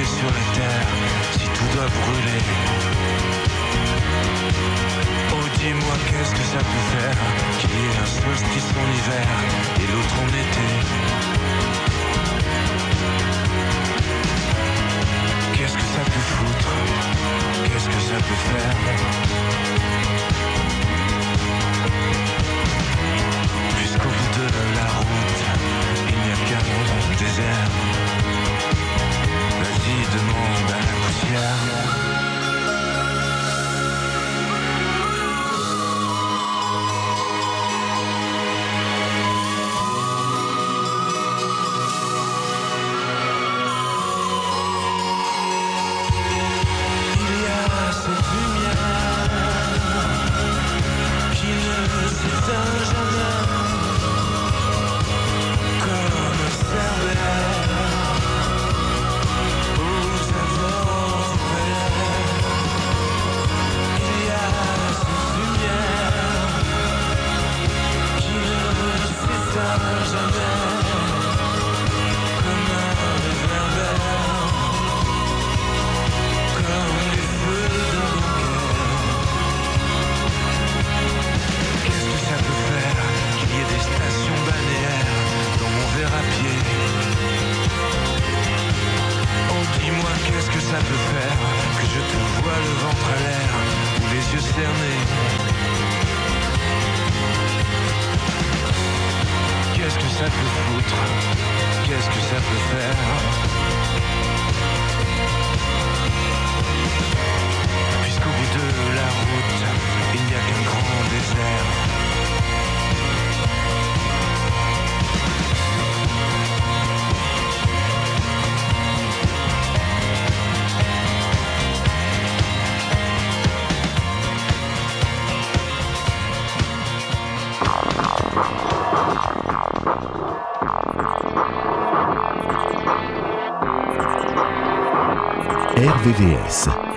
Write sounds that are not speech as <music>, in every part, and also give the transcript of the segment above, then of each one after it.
sur la terre si tout doit brûler. Oh dis-moi qu'est-ce que ça peut faire qu'il y ait un solstice en hiver et l'autre en été? Qu'est-ce que ça peut foutre? Qu'est-ce que ça peut faire? Jusqu'au bout de la route, il n'y a qu'un monde désert demande à la poussière.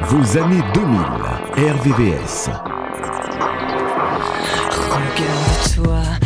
Vos années 2000. RVVS. Regarde-toi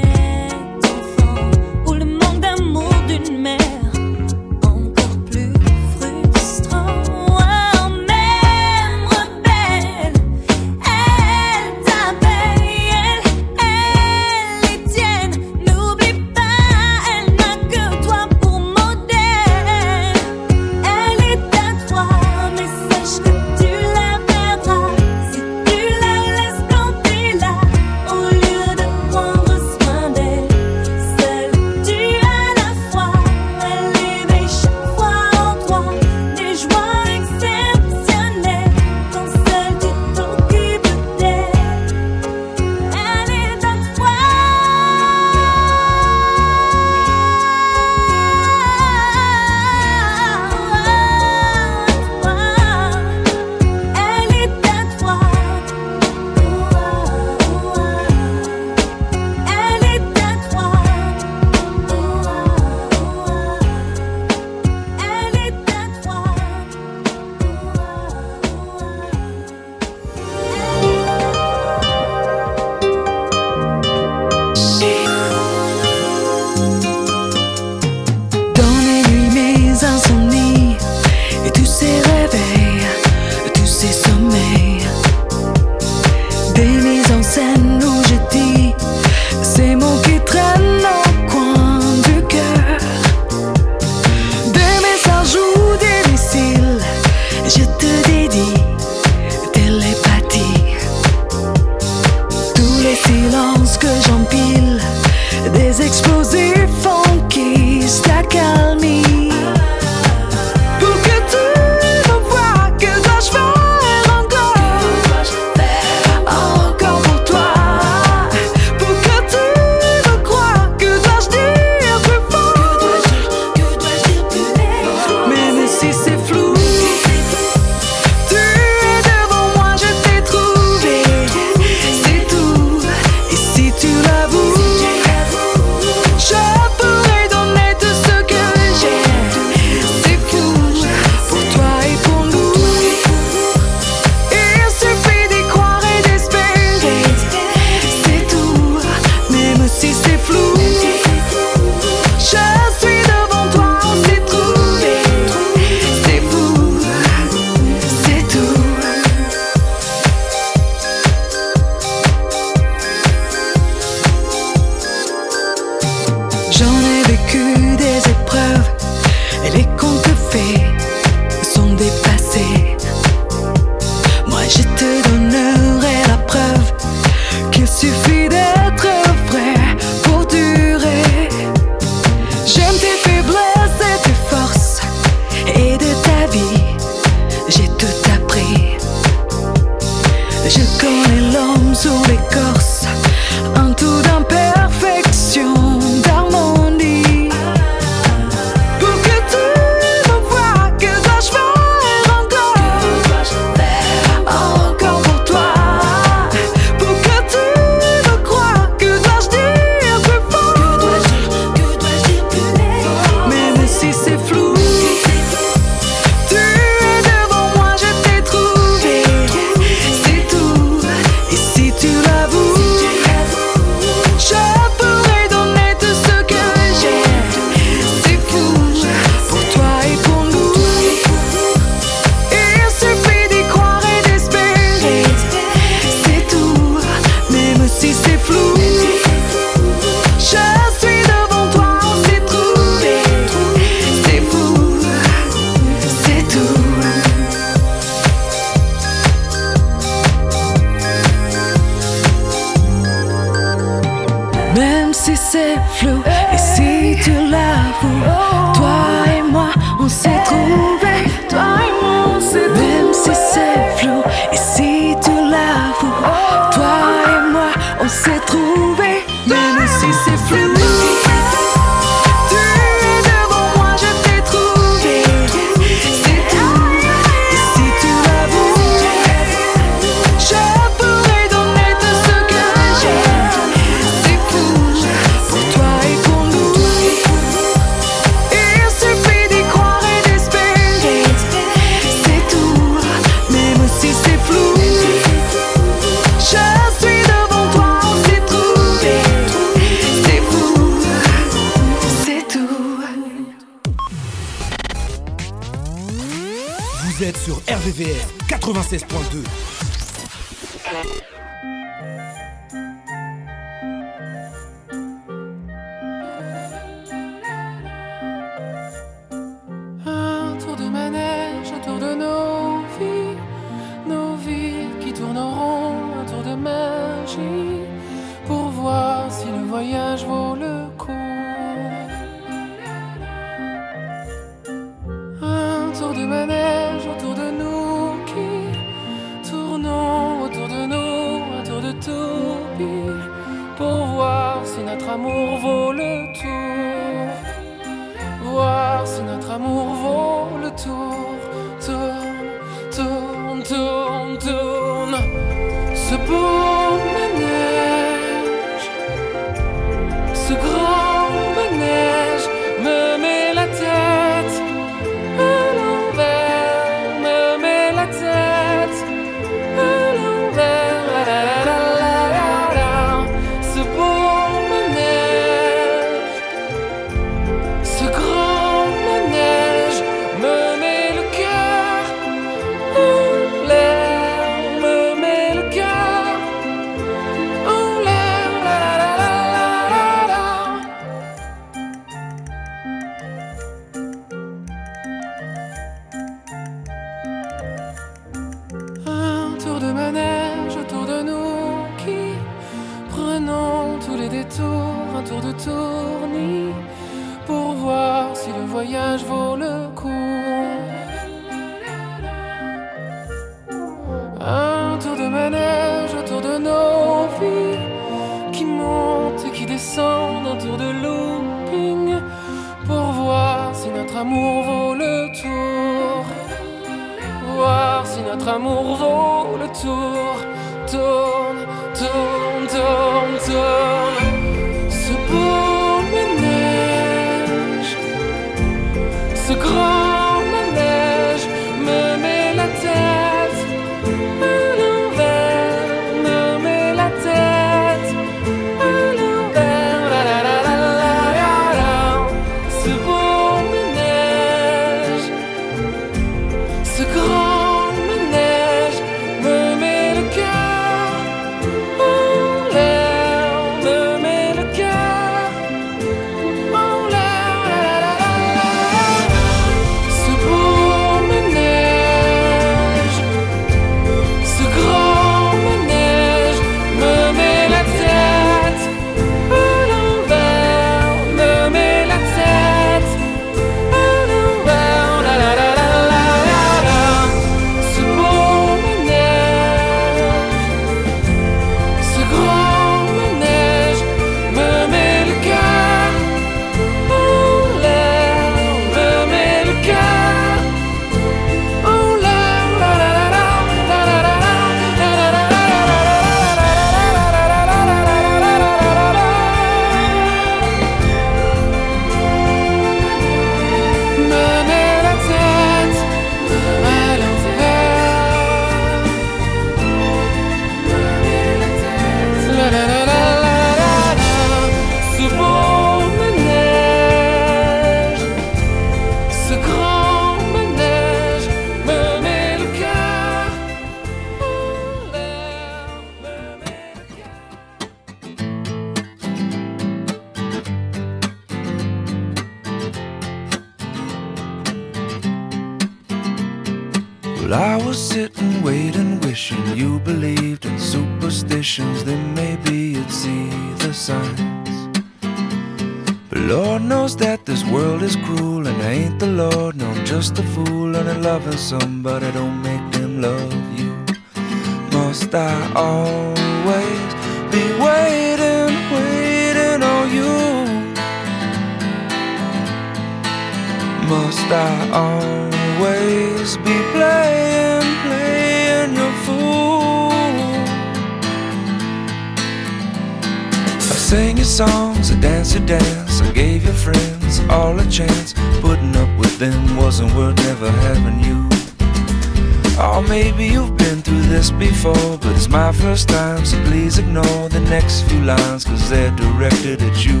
so please ignore the next few lines, cause they're directed at you.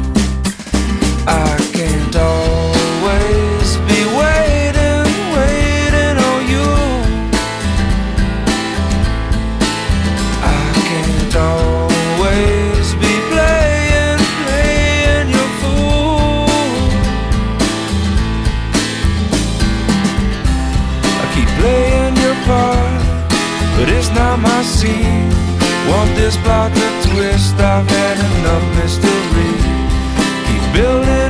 I can't always be waiting, waiting on you. I can't always be playing, playing your fool. I keep playing your part, but it's not my scene. Want this plot to twist? I've had enough mystery. Keep building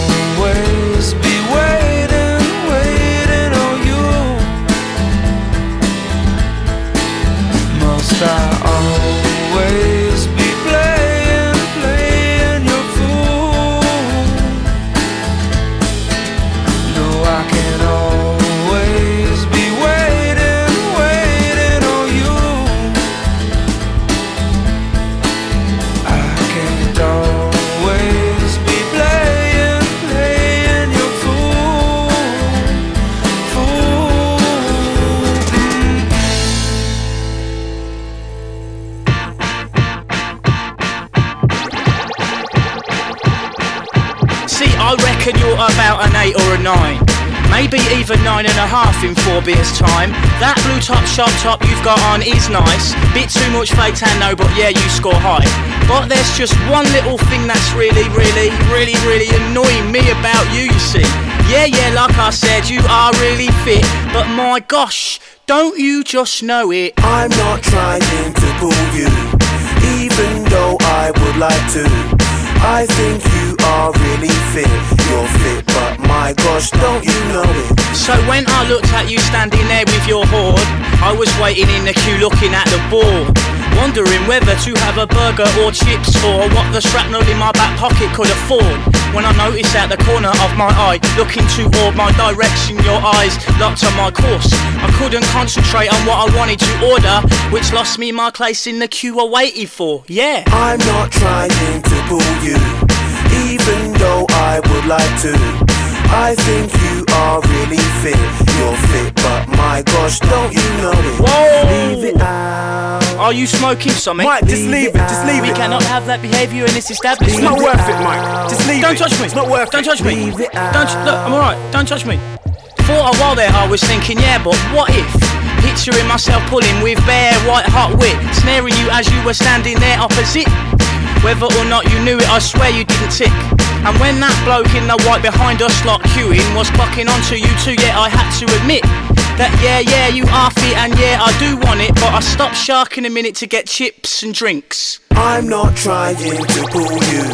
8 or a 9. Maybe even nine and a half in four beers time. That blue top sharp top you've got on is nice. Bit too much fake tan though, but yeah, you score high. But there's just one little thing that's really, really, really, really annoying me about you, you see. Yeah, yeah, like I said, you are really fit. But my gosh, don't you just know it? I'm not trying to pull you, even though I would like to. I think you are really fit. You're fit, but my gosh, don't you know it? So when I looked at you standing there with your hoard, I was waiting in the queue looking at the board. Wondering whether to have a burger or chips or what the shrapnel in my back pocket could afford. When I noticed at the corner of my eye, looking toward my direction, your eyes locked on my course. I couldn't concentrate on what I wanted to order, which lost me my place in the queue I waited for. Yeah. I'm not trying to pull you, even though I would like to. I think you are really fit. You're fit, but my gosh, don't you know it? Whoa! Leave it out. Are you smoking something? Mike, just leave it, just leave We it. We cannot have that behaviour in this establishment. It's not worth it, Mike. Just leave Don't it. touch me. It's not worth Don't it. touch me. Leave it Don't look. I'm alright. Don't touch me. For a while there, I was thinking, yeah, but what if? Picturing myself pulling with bare white hot wit, snaring you as you were standing there opposite. Whether or not you knew it, I swear you didn't tick. And when that bloke in the white behind us lot queuing was clocking onto you too, yeah, I had to admit that yeah, yeah, you are fit and yeah, I do want it, but I stopped sharking a minute to get chips and drinks. I'm not trying to pull you,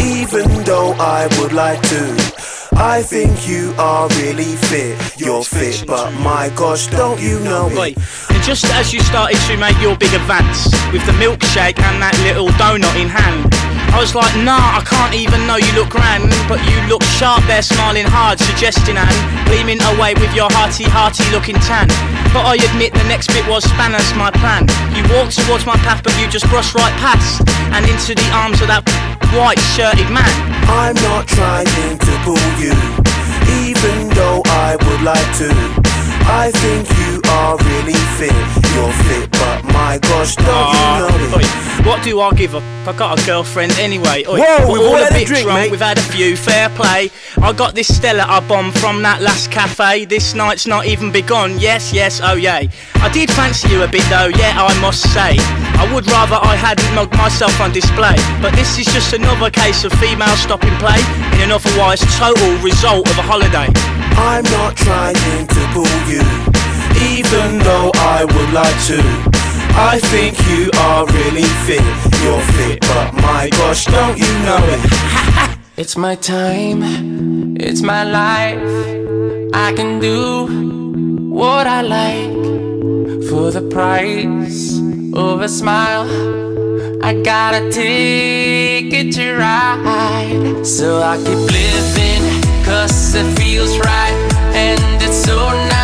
even though I would like to. I think you are really fit. You're fit, but my gosh, don't you know it? And just as you started to make your big advance with the milkshake and that little donut in hand, I was like, nah, I can't even know you look grand. But you look sharp there, smiling hard, suggesting and gleaming away with your hearty, hearty looking tan. But I admit the next bit was spanners my plan. You walked towards my path, but you just brushed right past and into the arms of that white shirted man. I'm not trying to pull you, even though I would like to. I think you are really fit. You're fit, but my gosh, don't Ah, you know oi, it? what do I give a f- I got a girlfriend anyway. Oi, Whoa, we're we've all all a had a bit drink, drunk. mate. We've had a few. Fair play. I got this Stella I bombed from that last cafe. This night's not even begun. Yes, yes, oh yay. I did fancy you a bit though. Yeah, I must say. I would rather I hadn't mugged myself on display. But this is just another case of female stopping play in an otherwise total result of a holiday. I'm not trying to pull you, even though I would like to. I think you are really fit. You're fit, but my gosh, don't you know it? <laughs> It's my time, it's my life. I can do what I like for the price of a smile. I got a ticket to ride, so I keep living, cause it feels right, and it's so nice,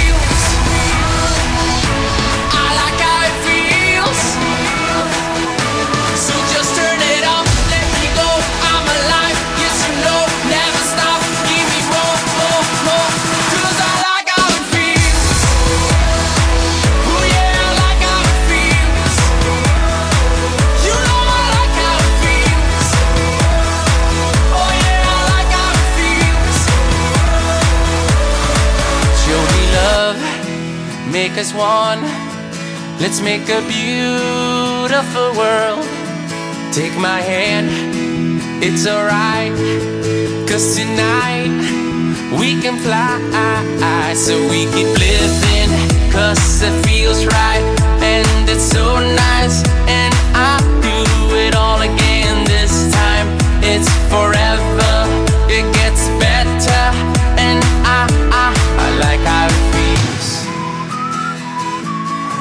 Make us one. Let's make a beautiful world. Take my hand, it's alright. Cause tonight we can fly. So we keep living, cause it feels right. And it's so nice.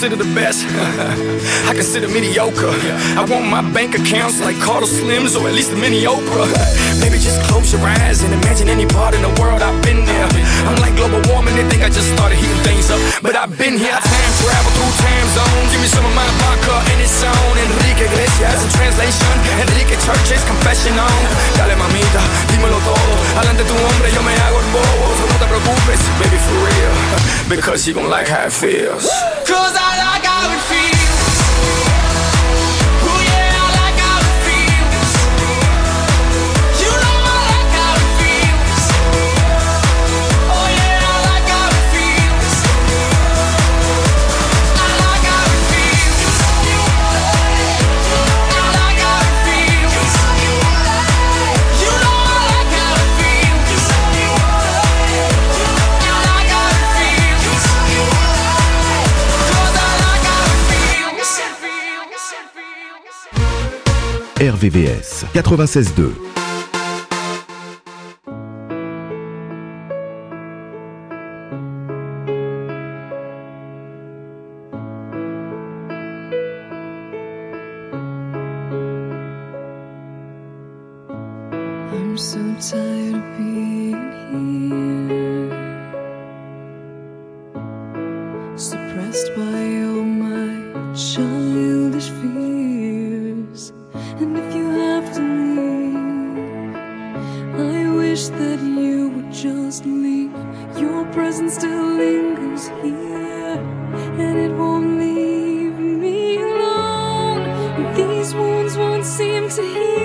Consider the best? <laughs> I consider mediocre. I want my bank accounts like Carlos Slims or at least a mini Oprah. Maybe just close your eyes and imagine any part in the world I've been there. I'm like global warming, they think I just started heating things up. But I've been here, I time travel through time zones. Give me some of my vodka and it's on. Enrique Iglesias in translation. Enrique Church's confession on. Dale mamita, dímelo todo. Adelante tu hombre, yo me hago el bobo. So no te preocupes, baby, for real. <laughs> Because you gon' like how it feels. Cause I like how it RVVS 96.2. wish that you would just leave. Your presence still lingers here, and it won't leave me alone. These wounds won't seem to heal.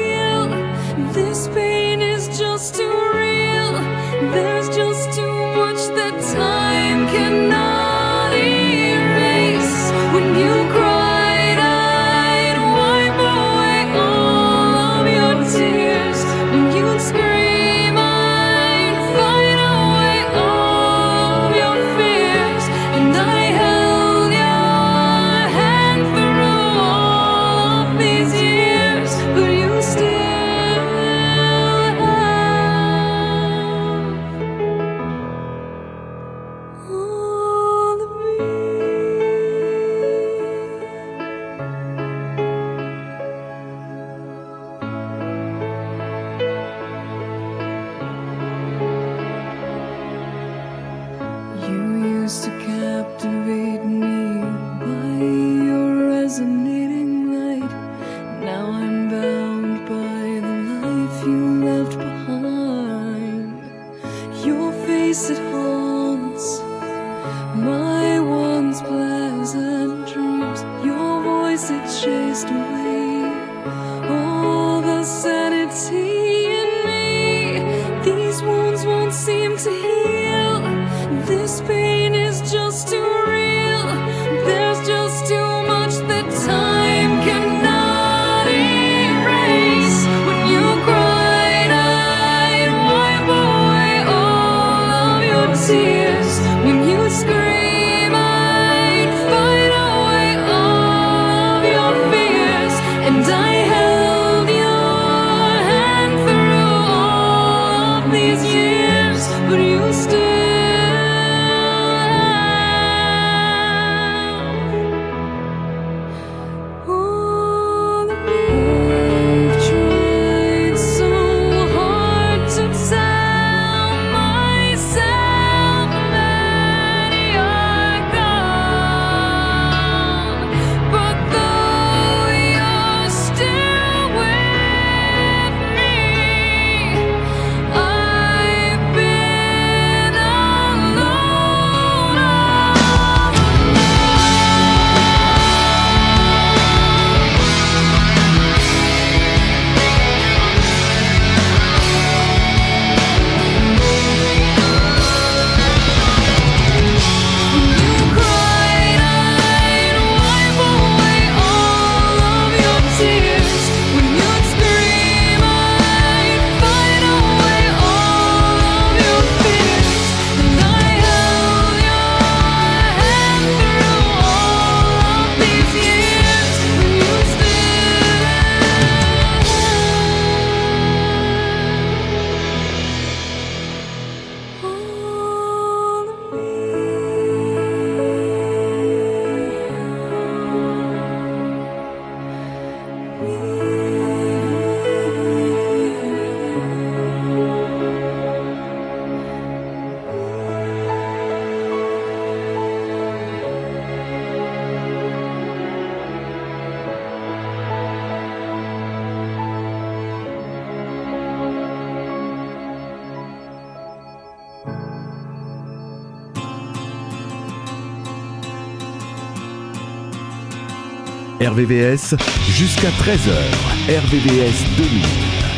RVVS jusqu'à 13h. RVVS 2000.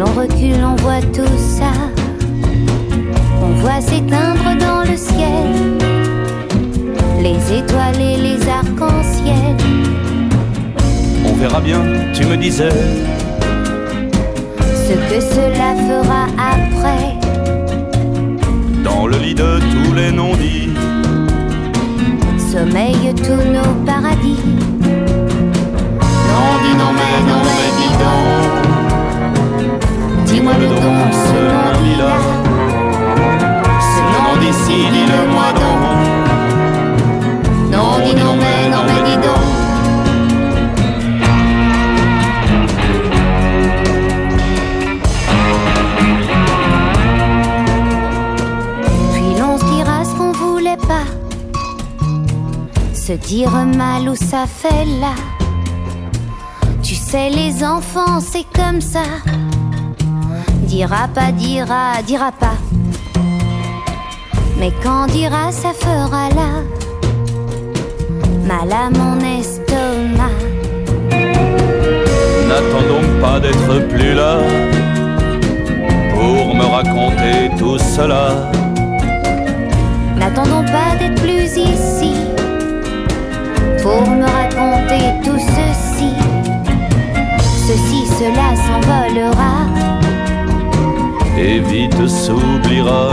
L'on recule, on voit tout ça. On voit s'éteindre dans le ciel les étoiles et les arcs-en-ciel. On verra bien, tu me disais, Ce que cela fera après. dans le lit de tous les non-dits. Sommeillent tous nos paradis. Non, dis non, mais non, mais dis donc. Dis-moi le don, ce nom dit là. Ce nom d'ici, dis-le-moi donc. Non, dis non, mais non, mais dis donc. Puis l'on se dira ce qu'on voulait pas. Se dire mal où ça fait là. Tu sais, les enfants, c'est comme ça. Dira pas, dira, dira pas. Mais quand dira, ça fera là. Mal à mon estomac. N'attendons pas d'être plus là pour me raconter tout cela. N'attendons pas d'être plus ici pour me raconter tout ceci. Ceci, cela s'envolera. Et vite s'oubliera.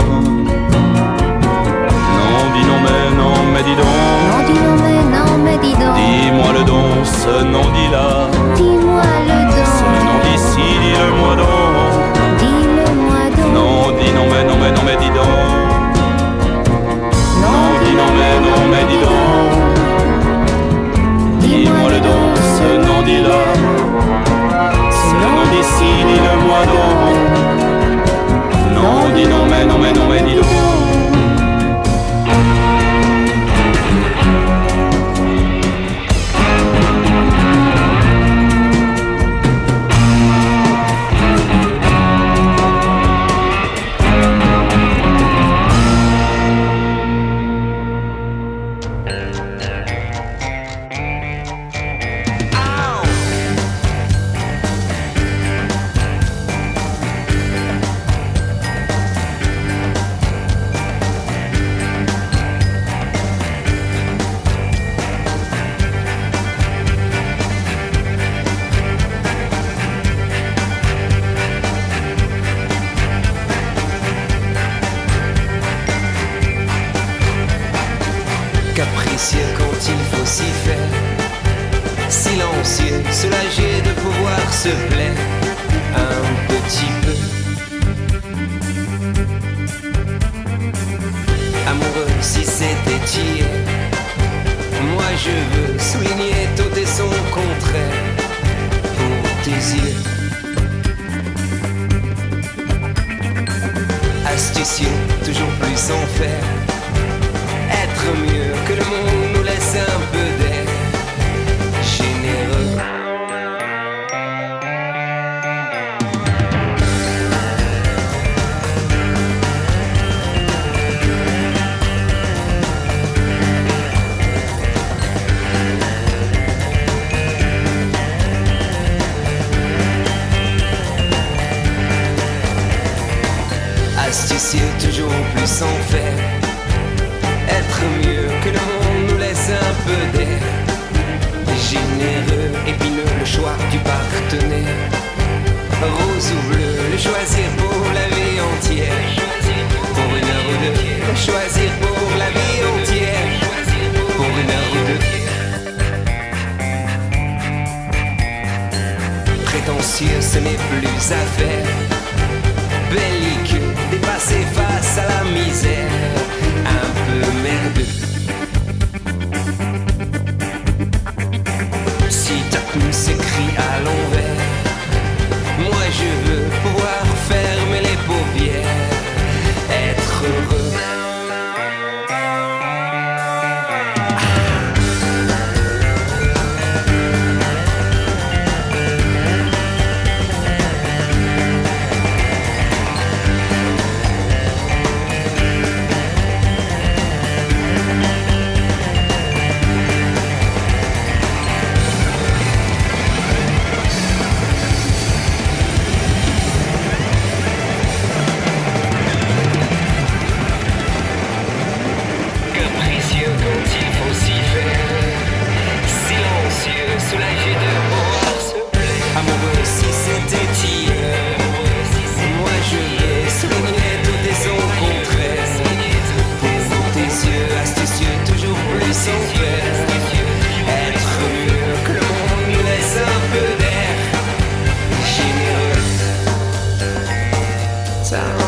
Non, dis non, mais non, mais dis donc. Non, dis non, mais non, mais dis donc. Dis-moi le don, ce nom dit là. Dis-moi le Ce don. nom d'ici, dis-le-moi donc. Dis-le-moi donc. Non, dis non, mais non, mais non, mais dis donc. Plus faire. Être mieux que le monde nous laisse un peu d'air. Généreux, épineux, le choix du partenaire. Rose ou bleu, le choisir pour la vie entière. Pour une heure ou deux, le choisir pour la vie entière. Pour une heure ou deux. Prétentieux, ce n'est plus à faire. À la misère. Capricieux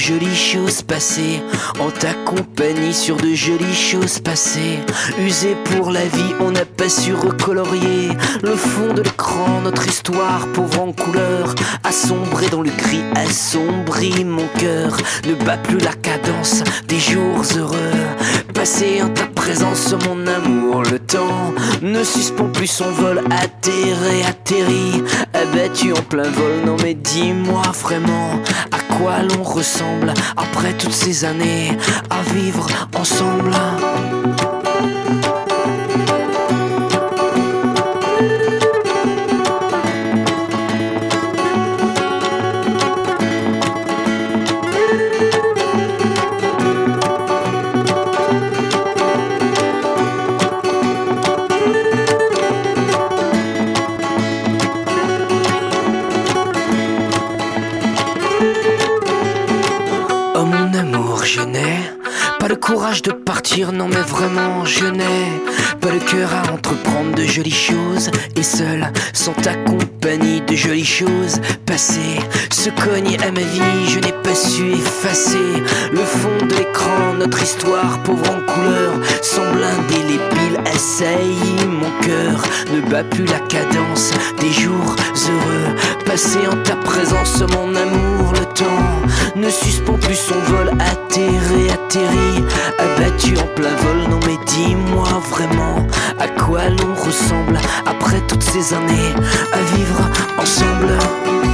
jolies choses passées, en ta compagnie sur de jolies choses passées. Usé pour la vie, on n'a pas su recolorier le fond de l'écran, notre histoire pauvre en couleur, assombré dans le gris, assombri mon cœur, ne bat plus la cadence des jours heureux, passé en ta présence, mon amour, le temps ne suspend plus son vol, atterré, atterri, abattu en plein vol. Non mais dis-moi vraiment à quoi l'on ressemble après toutes ces années à vivre ensemble. de partir, non mais vraiment, je n'ai pas le cœur à entreprendre de jolies choses. Et seul, sans ta compagnie, de jolies choses passées se cognent à ma vie. Je n'ai pas su effacer le fond de l'écran. Notre histoire, pauvre en couleur, les piles assaillit mon cœur. Ne bat plus la cadence des jours heureux passés en ta présence, mon amour ne suspend plus son vol atterré, atterri, abattu en plein vol. Non mais dis-moi vraiment à quoi l'on ressemble après toutes ces années à vivre ensemble.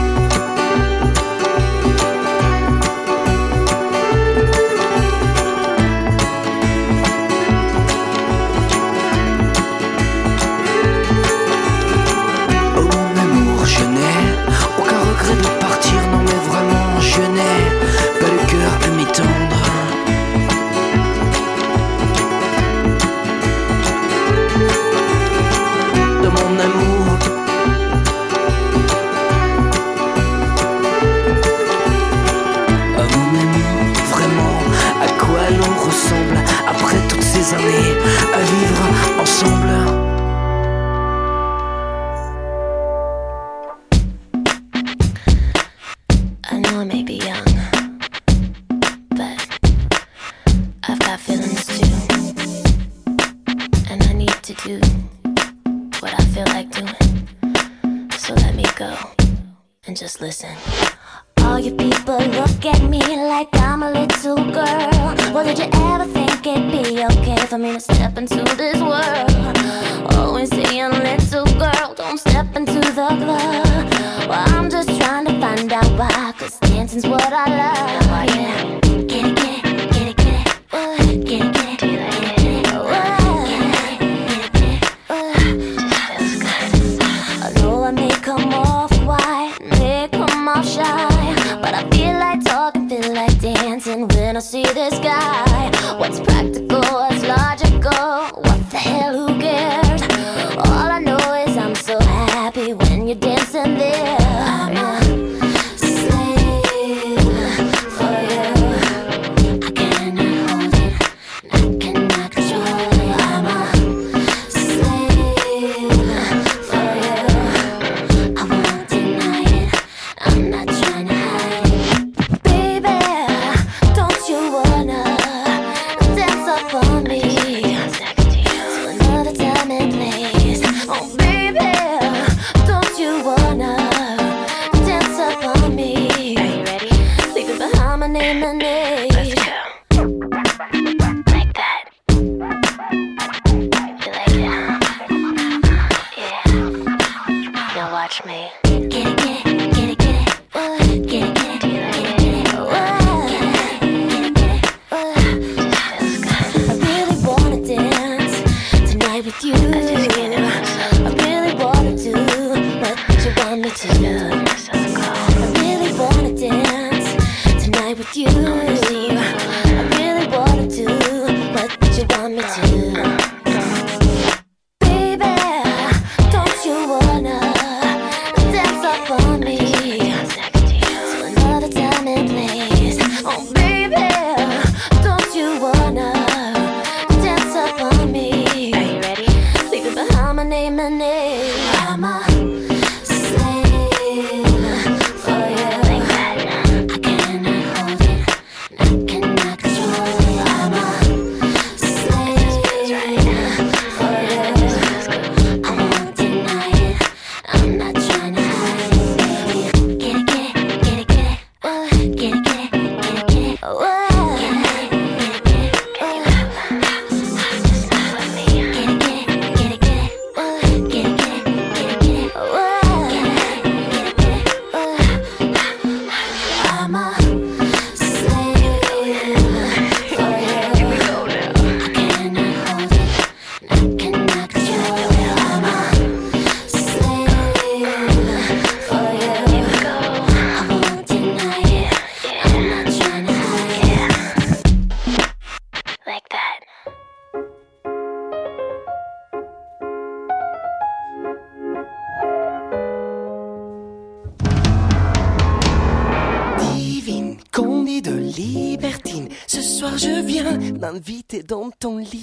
invité dans ton lit.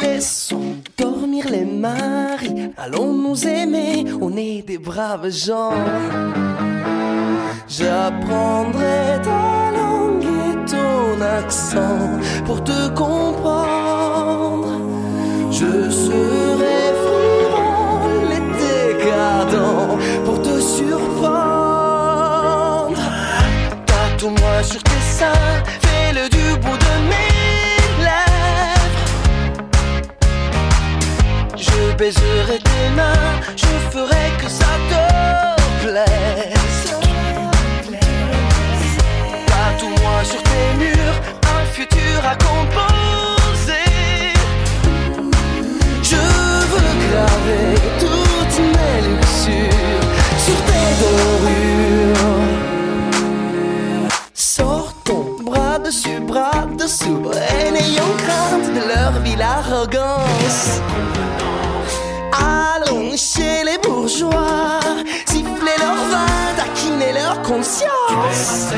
Laissons dormir les maris, allons nous aimer, on est des braves gens. J'apprendrai ta langue et ton accent pour te comprendre. Je serai frivole et décadent pour te surprendre. Tatoue-moi sur tes seins. Baiserai tes mains, je ferai que ça te plaise. Tatoue-moi sur tes murs un futur à composer. Je veux graver toutes mes luxures sur tes dorures. Sors ton bras dessus, bras dessous, et n'ayons crainte de leur ville arrogance. Siffler leur vin, taquiner leur conscience.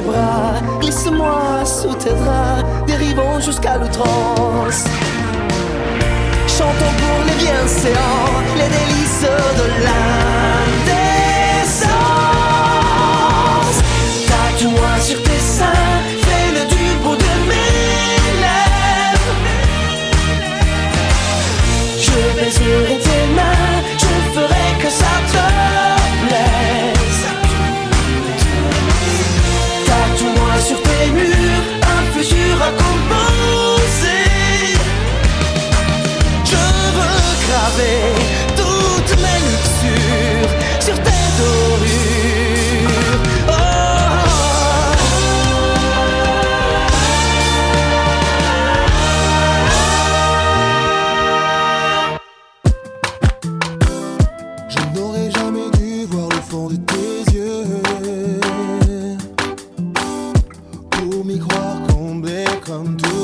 Mes bras, glisse-moi sous tes draps, dérivons jusqu'à l'outrance. Chantons pour les bienséants, les délices de l'âme. come to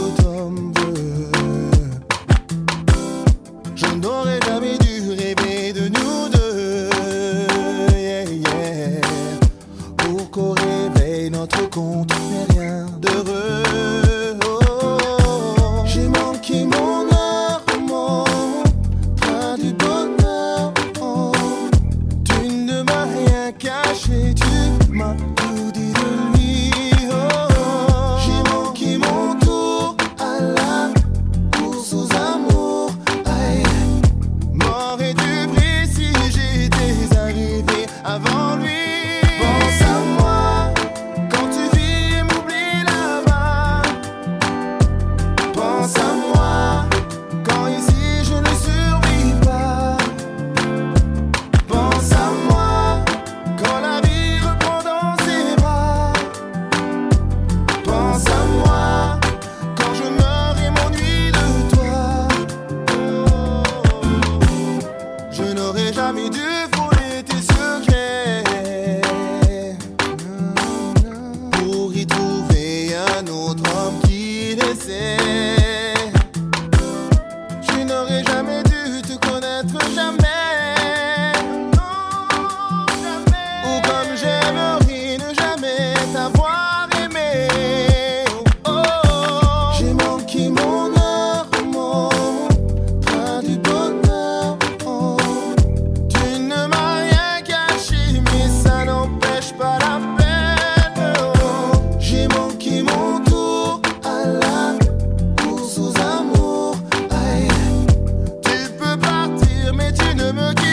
me